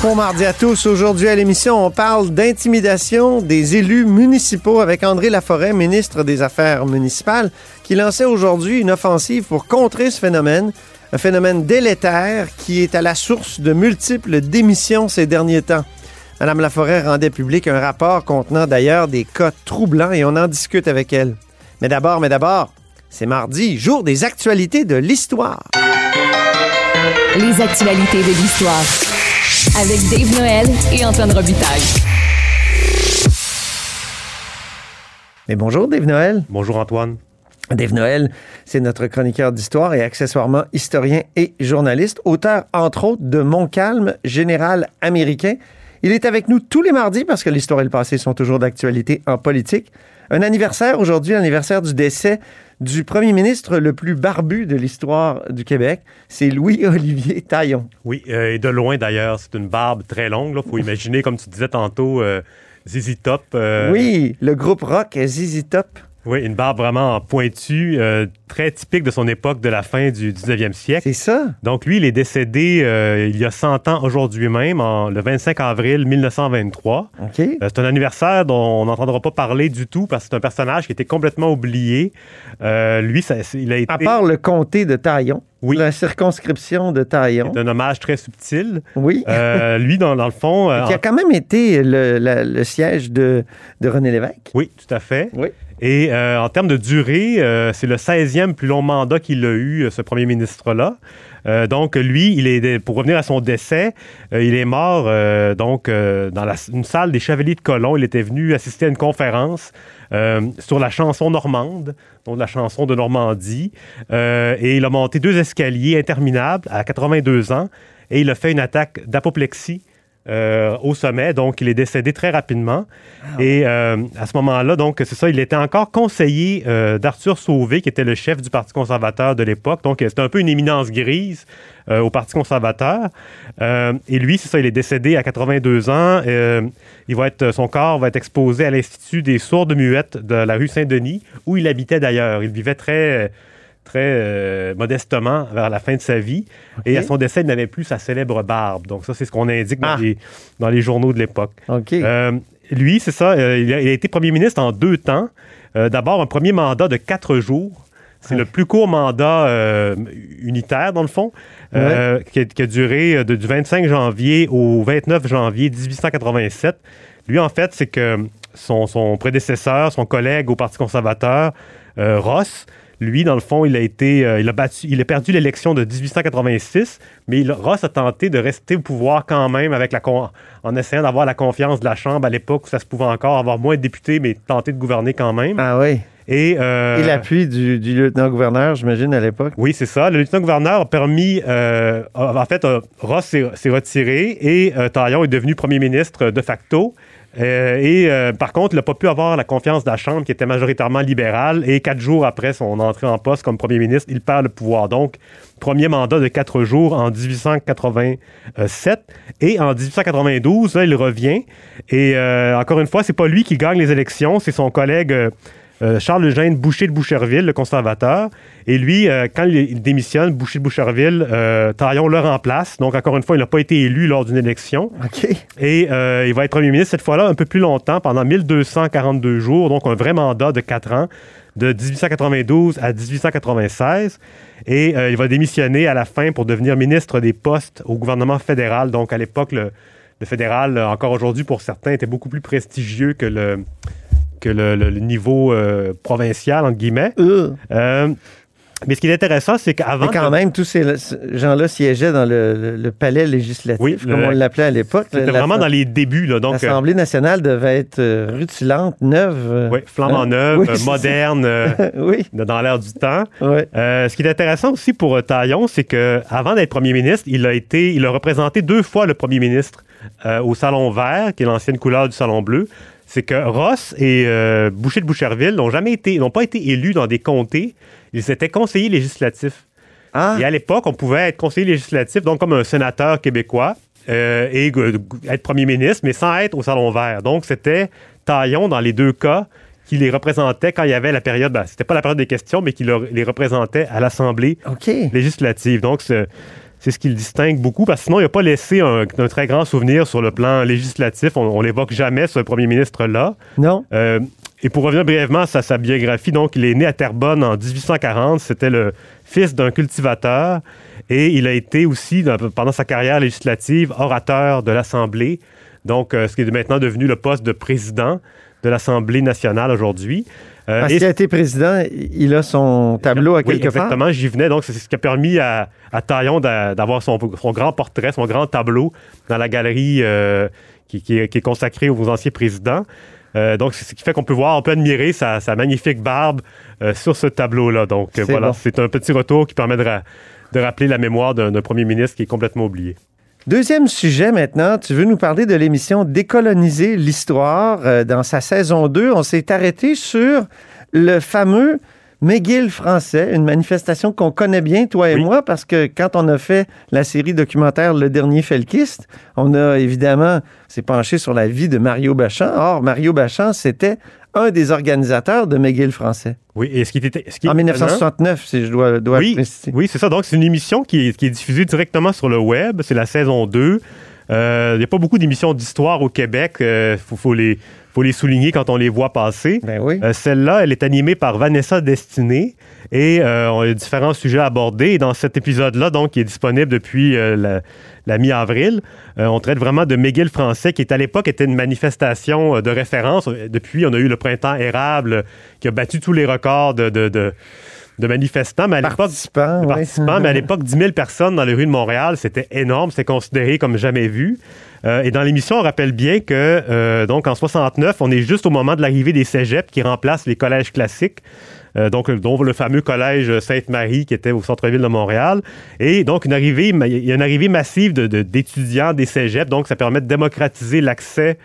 Bon mardi à tous. Aujourd'hui à l'émission, on parle d'intimidation des élus municipaux avec André Laforêt, ministre des Affaires municipales, qui lançait aujourd'hui une offensive pour contrer ce phénomène, un phénomène délétère qui est à la source de multiples démissions ces derniers temps. Madame Laforêt rendait public un rapport contenant d'ailleurs des cas troublants et on en discute avec elle. Mais d'abord, mais d'abord, c'est mardi, jour des actualités de l'histoire. Les actualités de l'histoire. Avec Dave Noël et Antoine Robitaille. Mais bonjour Dave Noël. Bonjour Antoine. Dave Noël, c'est notre chroniqueur d'histoire et accessoirement historien et journaliste, auteur entre autres de Montcalm, général américain. Il est avec nous tous les mardis parce que l'histoire et le passé sont toujours d'actualité en politique. Un anniversaire aujourd'hui, l'anniversaire du décès du premier ministre le plus barbu de l'histoire du Québec, c'est Louis-Olivier Taillon. Oui, euh, et de loin d'ailleurs, c'est une barbe très longue. Il faut imaginer, comme tu disais tantôt, euh, ZZ Top. euh, Oui, le groupe rock ZZ Top. Oui, une barbe vraiment pointue, euh, très typique de son époque de la fin du 19e siècle. C'est ça? Donc lui, il est décédé euh, il y a 100 ans aujourd'hui même, en- le 25 avril 1923. OK. Euh, c'est un anniversaire dont on n'entendra pas parler du tout parce que c'est un personnage qui était complètement oublié. Lui, ça- c'est- il a été À part le comté de Taillon, Oui. la circonscription de Taillon. un hommage très subtil. Oui. Euh, lui, dans, dans le fond... qui a quand même été le, la- le siège de, de René Lévesque. Oui, tout à fait. Oui. Et euh, en termes de durée, euh, c'est le 16e plus long mandat qu'il a eu, euh, ce premier ministre-là. Euh, donc, lui, il est, pour revenir à son décès, il est mort donc dans une salle des Chevaliers de Colomb. Il était venu assister à une conférence sur la chanson normande, donc la chanson de Normandie. Et il a monté deux escaliers interminables à 82 ans et il a fait une attaque d'apoplexie euh, au sommet. Donc, il est décédé très rapidement. Et euh, à ce moment-là, donc, c'est ça, il était encore conseiller euh, d'Arthur Sauvé, qui était le chef du Parti conservateur de l'époque. Donc, c'était un peu une éminence grise au Parti conservateur. Et lui, c'est ça, il est décédé à 82 ans. Il va être, son corps va être exposé à l'Institut des sourdes muettes de la rue Saint-Denis, où il habitait d'ailleurs. Il vivait très très euh, modestement vers la fin de sa vie. Et à son décès, il n'avait plus sa célèbre barbe. Donc ça, c'est ce qu'on indique dans, Ah. les, dans les journaux de l'époque. Euh, lui, c'est ça, euh, il, a, il a été premier ministre en deux temps. D'abord, un premier mandat de quatre jours. C'est le plus court mandat euh, unitaire, dans le fond, euh, qui, a, qui a duré de- du 25 janvier au 29 janvier 1887. Lui, en fait, c'est que son, son prédécesseur, son collègue au Parti conservateur, euh, Ross, lui, dans le fond, il a été, euh, il a battu, il a perdu l'élection de 1886, mais il- Ross a tenté de rester au pouvoir quand même avec la con- en essayant d'avoir la confiance de la Chambre à l'époque où ça se pouvait encore avoir moins de députés, mais tenter de gouverner quand même. ah oui. Et, euh, Et l'appui du, du lieutenant-gouverneur, j'imagine, à l'époque. oui, c'est ça. Le lieutenant-gouverneur a permis. euh, en fait, Ross s'est retiré et Taillon est devenu premier ministre de facto. Euh, et euh, par contre, il n'a pas pu avoir la confiance de la Chambre qui était majoritairement libérale. Et quatre jours après son entrée en poste comme premier ministre, il perd le pouvoir. Donc, premier mandat de quatre jours en 1887. Et en 1892, là, il revient. Et euh, encore une fois, c'est pas lui qui gagne les élections, c'est son collègue. Euh, Charles Eugène Boucher de Boucherville, le conservateur. Et lui, euh, quand il, démissionne, Boucher de Boucherville, euh, Taillon le remplace. Donc, encore une fois, il n'a pas été élu lors d'une élection. OK. Et euh, il va être premier ministre cette fois-là un peu plus longtemps, pendant 1242 jours, donc un vrai mandat de 4 ans, de 1892 à 1896. Et il va démissionner à la fin pour devenir ministre des Postes au gouvernement fédéral. Donc, à l'époque, le, le fédéral, encore aujourd'hui pour certains, était beaucoup plus prestigieux que le, que le, le- le niveau euh, provincial, entre guillemets. Euh. Euh, mais ce qui est intéressant, c'est qu'avant... Mais quand même, tous ces gens-là siégeaient dans le, le- le palais législatif, Oui, comme le- on l'appelait à l'époque. C'était vraiment dans les débuts, là. Donc, L'Assemblée nationale devait être rutilante, neuve. oui, flambant hein? neuve, Oui, moderne, oui, dans l'air du temps. oui. Euh, ce qui est intéressant aussi pour Taillon, c'est que avant d'être premier ministre, il a été, il a représenté deux fois le premier ministre euh, au Salon Vert, qui est l'ancienne couleur du Salon Bleu. C'est que Ross et euh, Boucher de Boucherville n'ont jamais été, n'ont pas été élus dans des comtés. Ils étaient conseillers législatifs. Ah, Et à l'époque, on pouvait être conseiller législatif, donc comme un sénateur québécois. euh, et euh, être premier ministre, mais sans être au Salon Vert. Donc, c'était Taillon, dans les deux cas, qui les représentait quand il y avait la période, ben, c'était pas la période des questions, mais qui leur- les représentait à l'Assemblée législative. Donc, c'est c'est ce qui le distingue beaucoup, parce que sinon, il n'a pas laissé un, un très grand souvenir sur le plan législatif. On, on l'évoque jamais, ce premier ministre-là. Non? Euh, et pour revenir brièvement à sa, sa biographie, donc, il est né à Terrebonne en 1840. C'était le fils d'un cultivateur et il a été aussi, dans- pendant sa carrière législative, orateur de l'Assemblée. Donc, euh, ce qui est maintenant devenu le poste de président de l'Assemblée nationale aujourd'hui. Euh, Parce qu'il a été président, il a son tableau à oui, quelque part. exactement, j'y venais. Donc, c'est ce qui a permis à, à Taillon d'a- d'avoir son, son grand portrait, son grand tableau dans la galerie euh, qui, qui est, qui est consacrée aux anciens présidents. Euh, donc, c'est ce qui fait qu'on peut voir, on peut admirer sa, sa magnifique barbe euh, sur ce tableau-là. Donc, C'est voilà, bon. c'est un petit retour qui permet de, ra- de rappeler la mémoire d'un premier ministre qui est complètement oublié. Deuxième sujet maintenant, tu veux nous parler de l'émission Décoloniser l'histoire. Euh, dans sa saison 2, on s'est arrêté sur le fameux McGill français, une manifestation qu'on connaît bien, toi et Oui. moi, parce que quand on a fait la série documentaire Le Dernier Felkiste, on a évidemment s'est penché sur la vie de Mario Bachan. Or, Mario Bachan, c'était un des organisateurs de McGill français. Oui, et ce qui était. Ce qui est En étonnant- 1969, si je dois, dois Oui, préciser. oui c'est ça. Donc, c'est une émission qui est, qui est diffusée directement sur le web. C'est la saison 2. Euh, Il n'y a pas beaucoup d'émissions d'histoire au Québec. Il faut, faut les, faut les souligner quand on les voit passer. Ben oui. Euh, Celle-là, elle est animée par Vanessa Destinée et euh, on a différents sujets abordés. Et dans cet épisode-là, donc, qui est disponible depuis euh, la, la mi-avril, on traite vraiment de McGill français, qui est à l'époque était une manifestation de référence. Depuis, on a eu le printemps érable qui a battu tous les records de, de, de- de manifestants. Mais à l'époque, Participants, de ouais. participants, mais à l'époque, 10 000 personnes dans les rues de Montréal, c'était énorme, c'était considéré comme jamais vu. Euh, et dans l'émission, on rappelle bien que, euh, donc, en 69, on est juste au moment de l'arrivée des cégeps qui remplacent les collèges classiques. Euh, donc, dont le fameux collège Sainte-Marie qui était au centre-ville de Montréal. Et donc, une arrivée, il y a une arrivée massive de- de- d'étudiants des cégeps. Donc, ça permet de démocratiser l'accès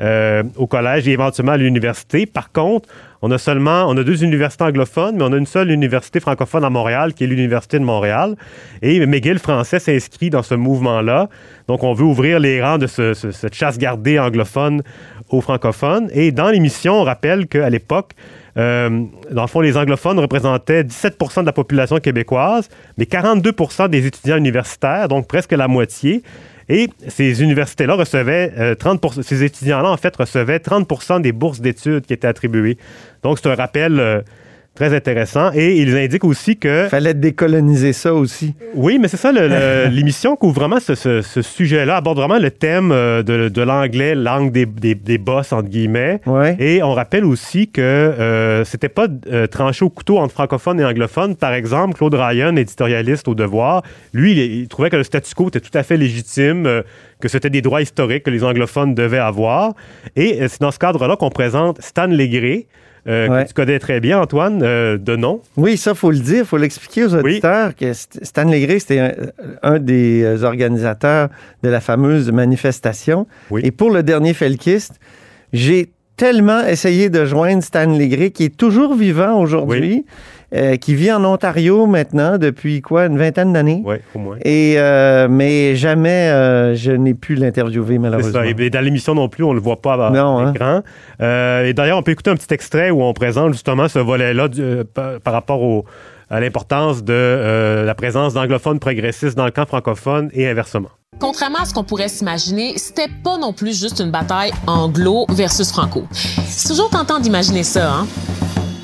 euh, au collège et éventuellement à l'université. Par contre, on a seulement, a deux universités anglophones, mais on a une seule université francophone à Montréal, qui est l'Université de Montréal. Et McGill français s'inscrit dans ce mouvement-là. Donc, on veut ouvrir les rangs de ce- cette chasse gardée anglophone aux francophones. Et dans l'émission, on rappelle qu'à l'époque, euh, dans le fond, les anglophones représentaient 17% de la population québécoise, mais 42% des étudiants universitaires, donc presque la moitié. Et ces universités-là recevaient euh, 30 ces étudiants-là, en fait, recevaient 30% des bourses d'études qui étaient attribuées. Donc, c'est un rappel euh, très intéressant. Et ils indiquent aussi que... Fallait décoloniser ça aussi. Oui, mais c'est ça, l'émission couvre vraiment ce, ce- ce sujet-là, aborde vraiment le thème euh, de, de l'anglais, langue des, des, des boss, entre guillemets. Ouais. Et on rappelle aussi que euh, c'était pas euh, tranché au couteau entre francophones et anglophones. Par exemple, Claude Ryan, éditorialiste au Devoir, lui, il, il trouvait que le statu quo était tout à fait légitime, euh, que c'était des droits historiques que les anglophones devaient avoir. Et euh, c'est dans ce cadre-là qu'on présente Stan Legré, euh, Ouais. que tu connais très bien, Antoine, euh, de nom. Oui, ça, faut le dire, faut l'expliquer aux auditeurs que St- Stan Legré, c'était un, un des euh, organisateurs de la fameuse manifestation. Oui. Et pour le dernier Felkiste, j'ai tellement essayé de joindre Stan Legré, qui est toujours vivant aujourd'hui, euh, qui vit en Ontario maintenant depuis quoi, une vingtaine d'années. Oui, au moins. Et euh, mais jamais euh, je n'ai pu l'interviewer C'est malheureusement. ça. Et dans l'émission non plus, on le voit pas à hein. l'écran. Euh, et d'ailleurs, on peut écouter un petit extrait où on présente justement ce volet-là euh, par, par rapport au- à l'importance de euh, la présence d'anglophones progressistes dans le camp francophone et inversement. Contrairement à ce qu'on pourrait s'imaginer, c'était pas non plus juste une bataille anglo versus franco. C'est toujours tentant d'imaginer ça, hein?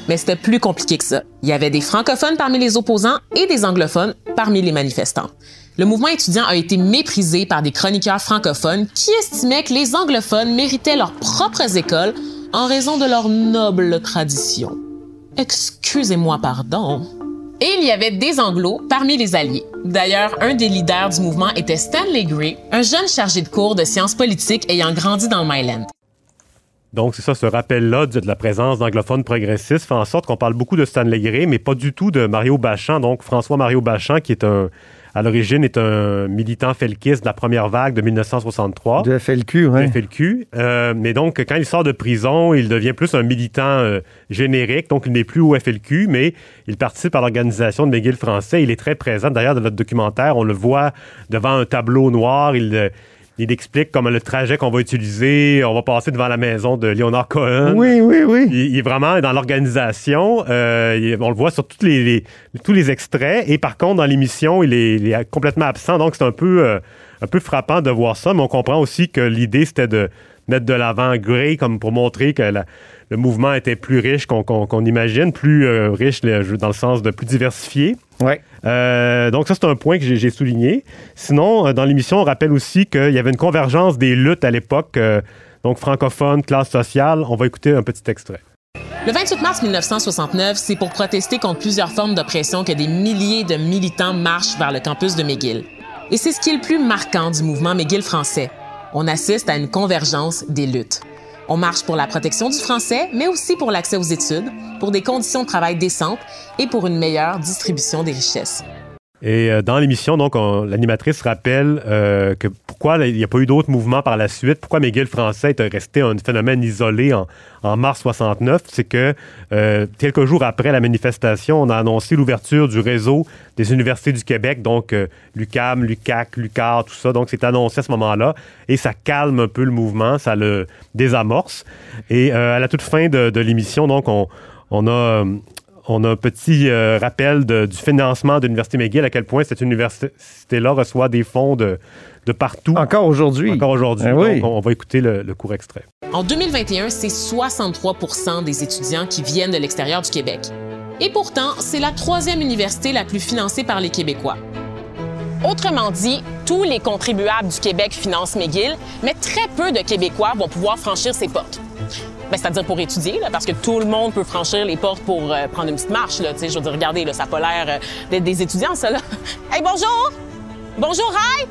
Mais c'était plus compliqué que ça. Il y avait des francophones parmi les opposants et des anglophones parmi les manifestants. Le mouvement étudiant a été méprisé par des chroniqueurs francophones qui estimaient que les anglophones méritaient leurs propres écoles en raison de leur noble tradition. Excusez-moi, pardon. Et il y avait des Anglos parmi les alliés. D'ailleurs, un des leaders du mouvement était Stanley Gray, un jeune chargé de cours de sciences politiques ayant grandi dans le Myland. Donc, c'est ça, ce rappel-là de de la présence d'anglophones progressistes fait en sorte qu'on parle beaucoup de Stanley Gray, mais pas du tout de Mario Bachan. Donc, François Mario Bachan, qui est un, à l'origine, est un militant felkiste de la première vague de 1963. De FLQ, ouais. de FLQ. Euh, mais donc, quand il sort de prison, il devient plus un militant euh, générique. Donc, il n'est plus au FLQ, mais il participe à l'organisation de McGill français. Il est très présent. D'ailleurs, dans notre documentaire, on le voit devant un tableau noir. Il, euh, il explique comme le trajet qu'on va utiliser. On va passer devant la maison de Leonard Cohen. Oui, oui, oui. Il, il est vraiment dans l'organisation. Euh, on le voit sur toutes les, les- tous les extraits. Et par contre, dans l'émission, il est, il est complètement absent. Donc, c'est un peu, euh, un peu frappant de voir ça. Mais on comprend aussi que l'idée, c'était de mettre de l'avant Gray comme pour montrer que la- le mouvement était plus riche qu'on imagine, plus euh, riche dans le sens de plus diversifié. Ouais. Euh, donc ça, c'est un point que j'ai souligné. Sinon, euh, dans l'émission, on rappelle aussi qu'il y avait une convergence des luttes à l'époque, euh, donc francophone, classe sociale. On va écouter un petit extrait. Le 28 mars 1969, c'est pour protester contre plusieurs formes d'oppression que des milliers de militants marchent vers le campus de McGill. Et c'est ce qui est le plus marquant du mouvement McGill français. On assiste à une convergence des luttes. On marche pour la protection du français, mais aussi pour l'accès aux études, pour des conditions de travail décentes et pour une meilleure distribution des richesses. Et euh, dans l'émission, donc, on- l'animatrice rappelle euh, que pourquoi il n'y a pas eu d'autres mouvements par la suite, pourquoi McGill français est resté un phénomène isolé en, en mars 69, c'est que euh, quelques jours après la manifestation, on a annoncé l'ouverture du réseau des universités du Québec, donc l'UCAM, l'UCAC, l'UCAR, tout ça. Donc, c'est annoncé à ce moment-là et ça calme un peu le mouvement, ça le désamorce. Et à la toute fin de, l'émission, donc, on, on a... on a un petit euh, rappel de- du financement de l'Université McGill, à quel point cette université-là reçoit des fonds de, de partout. Encore aujourd'hui. Encore aujourd'hui. Ah oui. Donc, on, on va écouter le, le court extrait. En 2021, c'est 63% des étudiants qui viennent de l'extérieur du Québec. Et pourtant, c'est la troisième université la plus financée par les Québécois. Autrement dit, tous les contribuables du Québec financent McGill, mais très peu de Québécois vont pouvoir franchir ces portes. Ben, C'est-à-dire pour étudier, là, parce que tout le monde peut franchir les portes pour euh, prendre une petite marche. Là, je veux dire, regardez, là, ça n'a pas l'air euh, d'être des étudiants, ça. Là. hey, bonjour! Bonjour, Rai!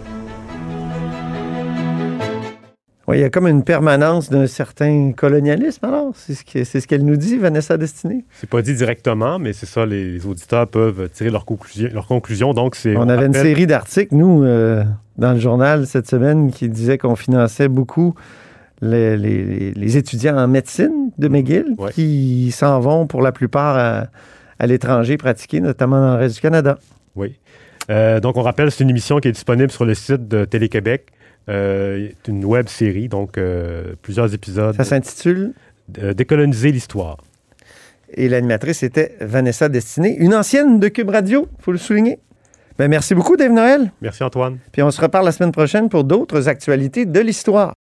Oui, il y a comme une permanence d'un certain colonialisme, alors. C'est ce que- c'est ce qu'elle nous dit, Vanessa Destinée. C'est pas dit directement, mais c'est ça, les, les auditeurs peuvent tirer leurs conclusions. Donc, c'est. On avait une série d'articles, nous, euh, dans le journal cette semaine, qui disait qu'on finançait beaucoup les, les- les étudiants en médecine de McGill Ouais. qui s'en vont pour la plupart à, à l'étranger pratiquer, notamment dans le reste du Canada. Oui. Euh, donc, on rappelle, c'est une émission qui est disponible sur le site de Télé-Québec. Euh, c'est une web série, donc euh, plusieurs épisodes. Ça s'intitule Euh, Décoloniser l'histoire. et l'animatrice était Vanessa Destinée, une ancienne de Cube Radio, faut le souligner. Ben, merci beaucoup, Dave Noël. Merci, Antoine. Puis on se reparle la semaine prochaine pour d'autres actualités de l'histoire.